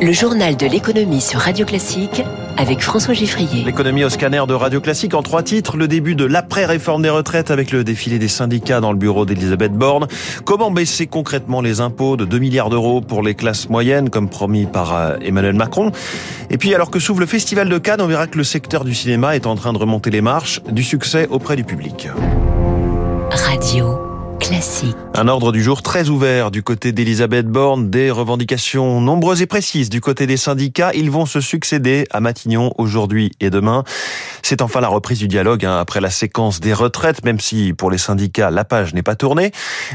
Le journal de l'économie sur Radio Classique avec François Giffrier. L'économie au scanner de Radio Classique en trois titres. Le début de l'après-réforme des retraites avec le défilé des syndicats dans le bureau d'Elisabeth Borne. Comment baisser concrètement les impôts de 2 milliards d'euros pour les classes moyennes comme promis par euh, Emmanuel Macron? Et puis alors que s'ouvre le festival de Cannes, on verra que le secteur du cinéma est en train de remonter les marches du succès auprès du public. Radio. Un ordre du jour très ouvert du côté d'Elisabeth Borne, des revendications nombreuses et précises du côté des syndicats. Ils vont se succéder à Matignon aujourd'hui et demain. C'est enfin la reprise du dialogue hein, après la séquence des retraites, même si pour les syndicats la page n'est pas tournée.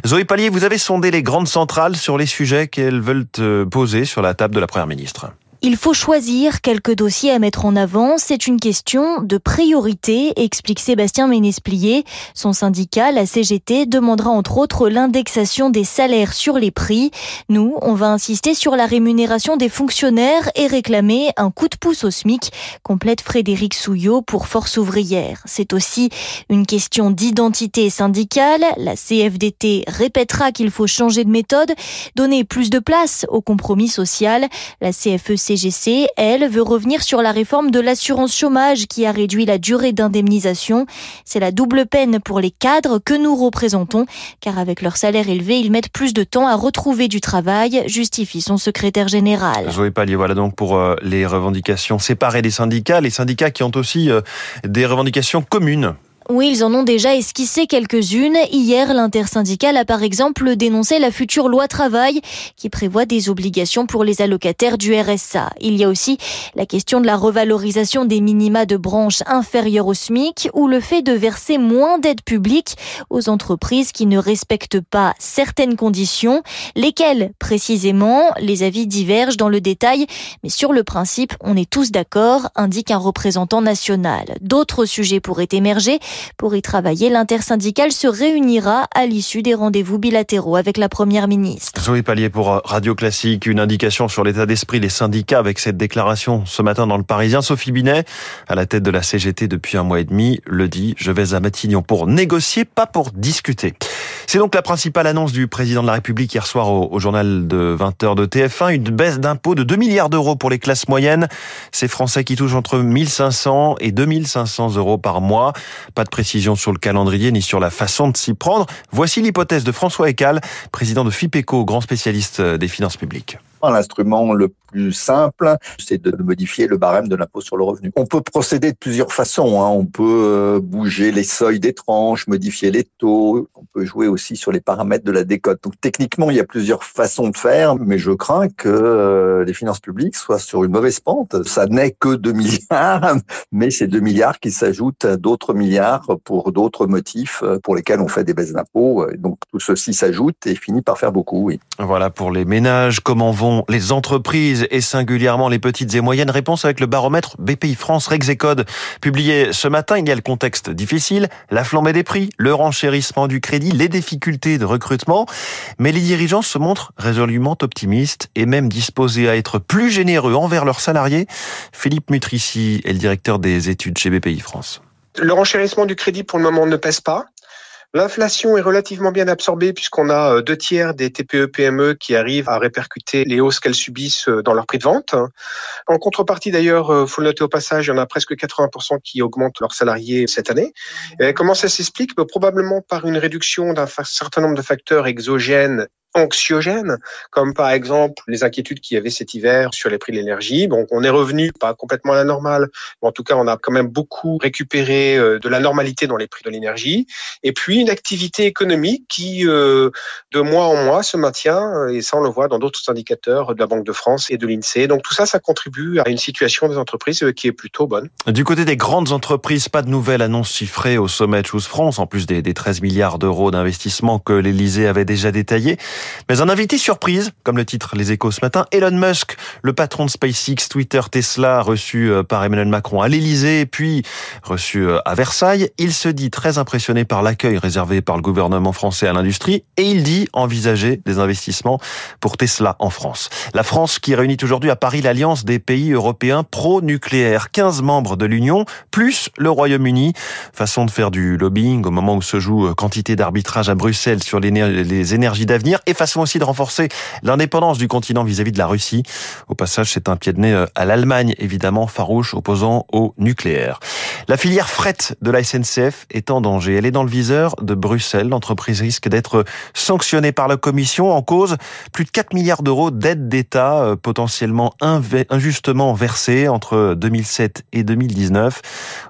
Zoé Pallier, vous avez sondé les grandes centrales sur les sujets qu'elles veulent euh, poser sur la table de la Première ministre. Il faut choisir quelques dossiers à mettre en avant. C'est une question de priorité, explique Sébastien Ménesplier. Son syndicat, la CGT, demandera entre autres l'indexation des salaires sur les prix. Nous, on va insister sur la rémunération des fonctionnaires et réclamer un coup de pouce au SMIC, complète Frédéric Souillot pour Force ouvrière. C'est aussi une question d'identité syndicale. La CFDT répétera qu'il faut changer de méthode, donner plus de place au compromis social. La CFEC CGC, elle, veut revenir sur la réforme de l'assurance chômage qui a réduit la durée d'indemnisation. C'est la double peine pour les cadres que nous représentons, car avec leur salaire élevé, ils mettent plus de temps à retrouver du travail, justifie son secrétaire général. Zoé Pallier, voilà donc pour euh, les revendications séparées des syndicats, les syndicats qui ont aussi euh, des revendications communes. Oui, ils en ont déjà esquissé quelques-unes. Hier, l'intersyndicale a par exemple dénoncé la future loi travail qui prévoit des obligations pour les allocataires du RSA. Il y a aussi la question de la revalorisation des minima de branches inférieures au SMIC ou le fait de verser moins d'aides publiques aux entreprises qui ne respectent pas certaines conditions. Lesquelles précisément? Les avis divergent dans le détail, mais sur le principe, on est tous d'accord, indique un représentant national. D'autres sujets pourraient émerger. Pour y travailler, l'intersyndicale se réunira à l'issue des rendez-vous bilatéraux avec la Première ministre. Zoé Pallier pour Radio Classique, une indication sur l'état d'esprit des syndicats avec cette déclaration ce matin dans le Parisien. Sophie Binet, à la tête de la CGT depuis un mois et demi, le dit, je vais à Matignon pour négocier, pas pour discuter. C'est donc la principale annonce du président de la République hier soir au, journal de 20h de TF1, une baisse d'impôts de 2 milliards d'euros pour les classes moyennes. Ces Français qui touchent entre 1500 et 2500 euros par mois. Pas de précision sur le calendrier ni sur la façon de s'y prendre. Voici l'hypothèse de François Ecal, président de FIPECO, grand spécialiste des finances publiques. L'instrument le plus simple, c'est de modifier le barème de l'impôt sur le revenu. On peut procéder de plusieurs façons. Hein. On peut euh, bouger les seuils des tranches, modifier les taux. On peut jouer aussi sur les paramètres de la décote. Donc techniquement, il y a plusieurs façons de faire, mais je crains que euh, les finances publiques soient sur une mauvaise pente. Ça n'est que 2 milliards, mais c'est 2 milliards qui s'ajoutent à d'autres milliards pour d'autres motifs euh, pour lesquels on fait des baisses d'impôts. Donc tout ceci s'ajoute et finit par faire beaucoup. Voilà pour les ménages. Comment vont les entreprises et singulièrement les petites et moyennes Réponse avec le baromètre BPI France Rexecode publié ce matin. Il y a le contexte difficile, la flambée des prix, le renchérissement du crédit, les difficultés de recrutement. Mais les dirigeants se montrent résolument optimistes et même disposés à être plus généreux envers leurs salariés. Philippe Mutrici est le directeur des études chez BPI France. Le renchérissement du crédit pour le moment ne pèse pas. L'inflation est relativement bien absorbée puisqu'on a euh, deux tiers des TPE-PME qui arrivent à répercuter les hausses qu'elles subissent euh, dans leur prix de vente. En contrepartie, d'ailleurs, euh, faut le noter au passage, il y en a presque 80% qui augmentent leurs salariés cette année. Et comment ça s'explique? Bah, Probablement par une réduction d'un certain nombre de facteurs exogènes anxiogènes, comme par exemple les inquiétudes qu'il y avait cet hiver sur les prix de l'énergie. Donc on est revenu pas complètement à la normale, mais en tout cas on a quand même beaucoup récupéré euh, de la normalité dans les prix de l'énergie. Et puis une activité économique qui euh, de mois en mois se maintient, et ça on le voit dans d'autres indicateurs de la Banque de France et de l'INSEE. Donc tout ça, ça contribue à une situation des entreprises euh, qui est plutôt bonne. Du côté des grandes entreprises, pas de nouvelles annonces chiffrées au sommet de Choose France, en plus des, des 13 milliards d'euros d'investissement que l'Elysée avait déjà détaillés. Mais un invité surprise, comme le titre Les Échos ce matin, Elon Musk, le patron de SpaceX, Twitter, Tesla, reçu euh, par Emmanuel Macron à l'Élysée, puis reçu euh, à Versailles, il se dit très impressionné par l'accueil réservé par le gouvernement français à l'industrie et il dit envisager des investissements pour Tesla en France. La France qui réunit aujourd'hui à Paris l'alliance des pays européens pro-nucléaire, 15 membres de l'Union, plus le Royaume-Uni. Façon de faire du lobbying au moment où se joue euh, quantité d'arbitrage à Bruxelles sur les énergies d'avenir et façon aussi de renforcer l'indépendance du continent vis-à-vis de la Russie. Au passage, c'est un pied de nez à l'Allemagne, évidemment, farouche, opposant au nucléaire. La filière fret de la SNCF est en danger. Elle est dans le viseur de Bruxelles. L'entreprise risque d'être sanctionnée par la Commission en cause plus de 4 milliards d'euros d'aide d'État euh, potentiellement injustement versés entre 2007 et 2019.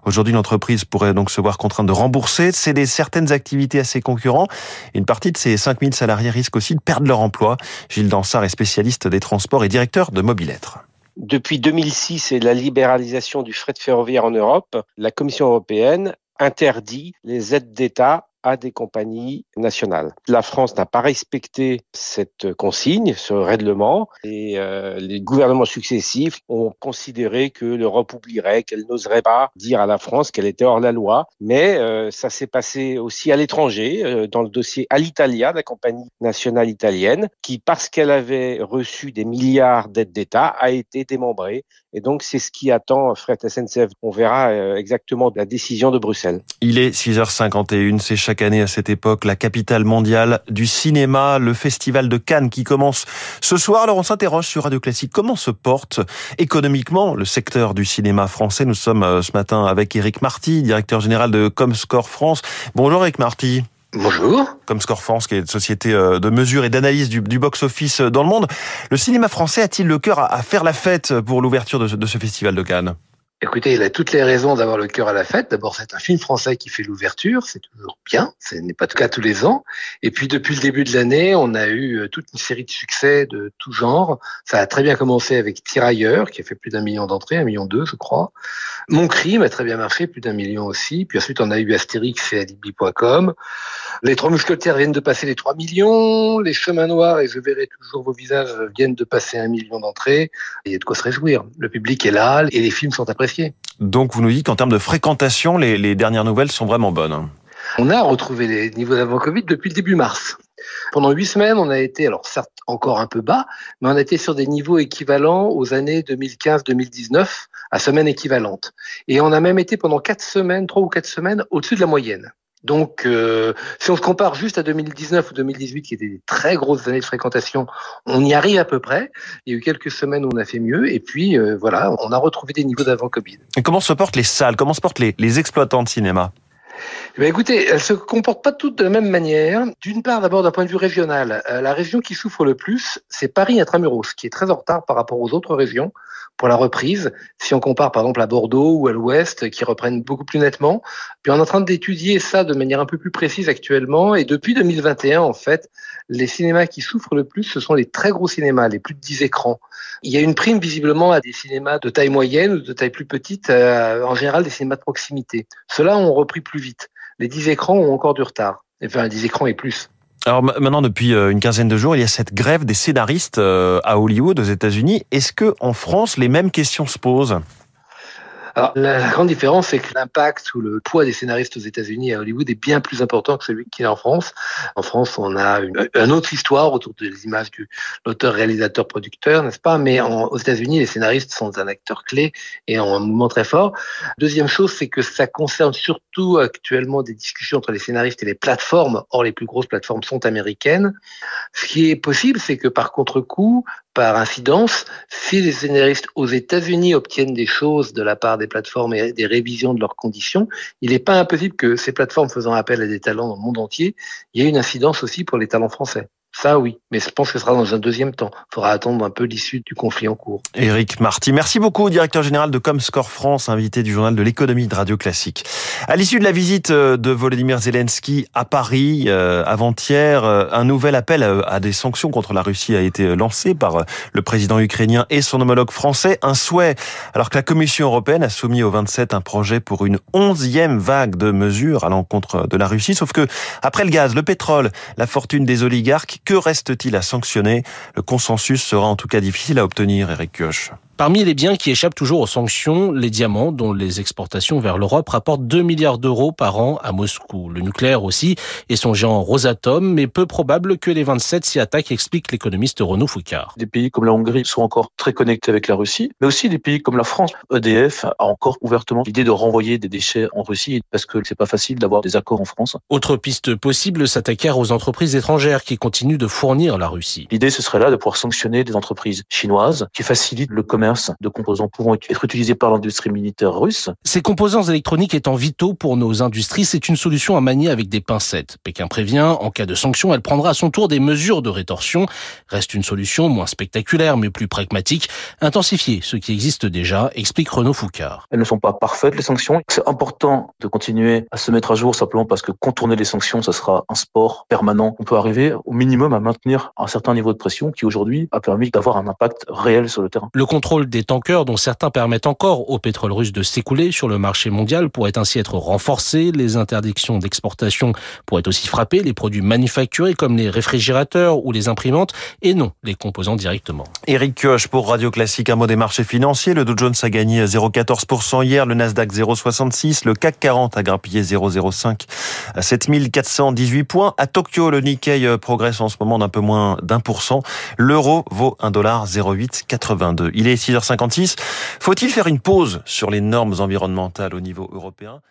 Aujourd'hui, l'entreprise pourrait donc se voir contrainte de rembourser, de céder certaines activités à ses concurrents. Une partie de ses 5000 salariés risque aussi de perdre leur emploi. Gilles Dansard est spécialiste des transports et directeur de Mobilettre. Depuis 2006 et la libéralisation du fret ferroviaire en Europe, la Commission européenne interdit les aides d'État à des compagnies nationales. La France n'a pas respecté cette consigne, ce règlement, et euh, les gouvernements successifs ont considéré que l'Europe oublierait, qu'elle n'oserait pas dire à la France qu'elle était hors la loi. Mais euh, ça s'est passé aussi à l'étranger, euh, dans le dossier Alitalia, la compagnie nationale italienne, qui, parce qu'elle avait reçu des milliards d'aides d'État, a été démembrée. Et donc, c'est ce qui attend Fret SNCF. On verra exactement la décision de Bruxelles. Il est 6h51, c'est chaque année à cette époque la capitale mondiale du cinéma, le festival de Cannes qui commence ce soir. Alors on s'interroge sur Radio Classique, comment se porte économiquement le secteur du cinéma français? Nous sommes euh, ce matin avec Eric Marty, directeur général de Comscore France. Bonjour Eric Marty. Bonjour. Comscore France, qui est une société euh, de mesure et d'analyse du, box-office dans le monde. Le cinéma français a-t-il le cœur à faire la fête pour l'ouverture de ce festival de Cannes? Écoutez, il a toutes les raisons d'avoir le cœur à la fête. D'abord, c'est un film français qui fait l'ouverture, c'est toujours bien, ce n'est pas le cas tous les ans. Et puis, depuis le début de l'année, on a eu euh, toute une série de succès de tout genre. Ça a très bien commencé avec Tirailleurs, qui a fait plus d'un million d'entrées, un million deux, je crois. Mon Crime a très bien marché, plus d'un million aussi. Puis ensuite, on a eu Astérix et Alibi.com. Les Trois Mousquetaires viennent de passer les 3 millions. Les Chemins Noirs et Je verrai toujours vos visages viennent de passer un million d'entrées. Il y a de quoi se réjouir. Le public est là et les films sont Donc vous nous dites qu'en termes de fréquentation, les, dernières nouvelles sont vraiment bonnes. On a retrouvé les niveaux d'avant Covid depuis le début mars. Pendant huit semaines, on a été, alors certes encore un peu bas, mais on a été sur des niveaux équivalents aux années 2015-2019, à semaine équivalente. Et on a même été pendant quatre semaines, trois ou quatre semaines, au-dessus de la moyenne. Donc, euh, si on se compare juste à 2019 ou 2018, qui étaient des très grosses années de fréquentation, on y arrive à peu près. Il y a eu quelques semaines où on a fait mieux, et puis euh, voilà, on a retrouvé des niveaux d'avant Covid. Et comment se portent les salles? Comment se portent les, exploitants de cinéma? Eh écoutez, elles se comportent pas toutes de la même manière. D'une part, d'abord d'un point de vue régional, euh, la région qui souffre le plus, c'est Paris intramuros, qui est très en retard par rapport aux autres régions pour la reprise. Si on compare par exemple à Bordeaux ou à l'Ouest, qui reprennent beaucoup plus nettement. Puis on est en train d'étudier ça de manière un peu plus précise actuellement. Et depuis 2021, en fait, les cinémas qui souffrent le plus, ce sont les très gros cinémas, les plus de 10 écrans. Il y a une prime visiblement à des cinémas de taille moyenne ou de taille plus petite, euh, en général des cinémas de proximité. Ceux-là ont repris plus vite. Les 10 écrans ont encore du retard. Enfin, 10 écrans et plus. Alors maintenant, depuis euh, une quinzaine de jours, il y a cette grève des scénaristes euh, à Hollywood, aux États-Unis. Est-ce que en France, les mêmes questions se posent? Alors, la grande différence, c'est que l'impact ou le poids des scénaristes aux États-Unis à Hollywood est bien plus important que celui qu'il est en France. En France, on a une, autre histoire autour des images du l'auteur, réalisateur, producteur, n'est-ce pas? Mais aux États-Unis, les scénaristes sont un acteur clé et ont un mouvement très fort. Deuxième chose, c'est que ça concerne surtout actuellement des discussions entre les scénaristes et les plateformes. Or, les plus grosses plateformes sont américaines. Ce qui est possible, c'est que par contre-coup, par incidence, si les scénaristes aux États-Unis obtiennent des choses de la part des plateformes et des révisions de leurs conditions, il n'est pas impossible que ces plateformes faisant appel à des talents dans le monde entier, il y ait une incidence aussi pour les talents français. Ça, oui. Mais je pense que ce sera dans un deuxième temps. Il faudra attendre un peu l'issue du conflit en cours. Éric Marty, merci beaucoup, directeur général de Comscore France, invité du journal de l'économie de Radio Classique. À l'issue de la visite euh, de Volodymyr Zelensky à Paris euh, avant-hier, euh, un nouvel appel à des sanctions contre la Russie a été lancé par le président ukrainien et son homologue français. Un souhait, alors que la Commission européenne a soumis au 27 un projet pour une onzième vague de mesures à l'encontre de la Russie. Sauf que, après le gaz, le pétrole, la fortune des oligarques, que reste-t-il à sanctionner? Le consensus sera en tout cas difficile à obtenir, Eric Kioch. Parmi les biens qui échappent toujours aux sanctions, les diamants, dont les exportations vers l'Europe rapportent 2 milliards d'euros par an à Moscou. Le nucléaire aussi, et son géant Rosatom, mais peu probable que les 27 s'y attaquent, explique l'économiste Renaud Foucard. Des pays comme la Hongrie sont encore très connectés avec la Russie, mais aussi des pays comme la France. EDF a encore ouvertement l'idée de renvoyer des déchets en Russie parce que c'est pas facile d'avoir des accords en France. Autre piste possible, s'attaquer aux entreprises étrangères qui continuent de fournir la Russie. L'idée, ce serait là de pouvoir sanctionner des entreprises chinoises qui facilitent le commerce de composants pouvant être utilisés par l'industrie militaire russe. Ces composants électroniques étant vitaux pour nos industries, c'est une solution à manier avec des pincettes. Pékin prévient, en cas de sanction, elle prendra à son tour des mesures de rétorsion. Reste une solution moins spectaculaire mais plus pragmatique, intensifier ce qui existe déjà, explique Renaud Foucard. Elles ne sont pas parfaites les sanctions. C'est important de continuer à se mettre à jour simplement parce que contourner les sanctions, ça sera un sport permanent. On peut arriver au minimum à maintenir un certain niveau de pression qui aujourd'hui a permis d'avoir un impact réel sur le terrain. Le contrôle des tankers dont certains permettent encore au pétrole russe de s'écouler sur le marché mondial pourrait ainsi être renforcé. Les interdictions d'exportation pourraient aussi frapper les produits manufacturés comme les réfrigérateurs ou les imprimantes et non les composants directement. Eric Kioch pour Radio Classique, un mot des marchés financiers. Le Dow Jones a gagné 0,14% hier, le Nasdaq 0,66, le CAC 40 a grappillé 0,05 à 7418 points. À Tokyo, le Nikkei progresse en ce moment d'un peu moins d'un pour cent. L'euro vaut 1,0882. Il est 6h56. Faut-il faire une pause sur les normes environnementales au niveau européen?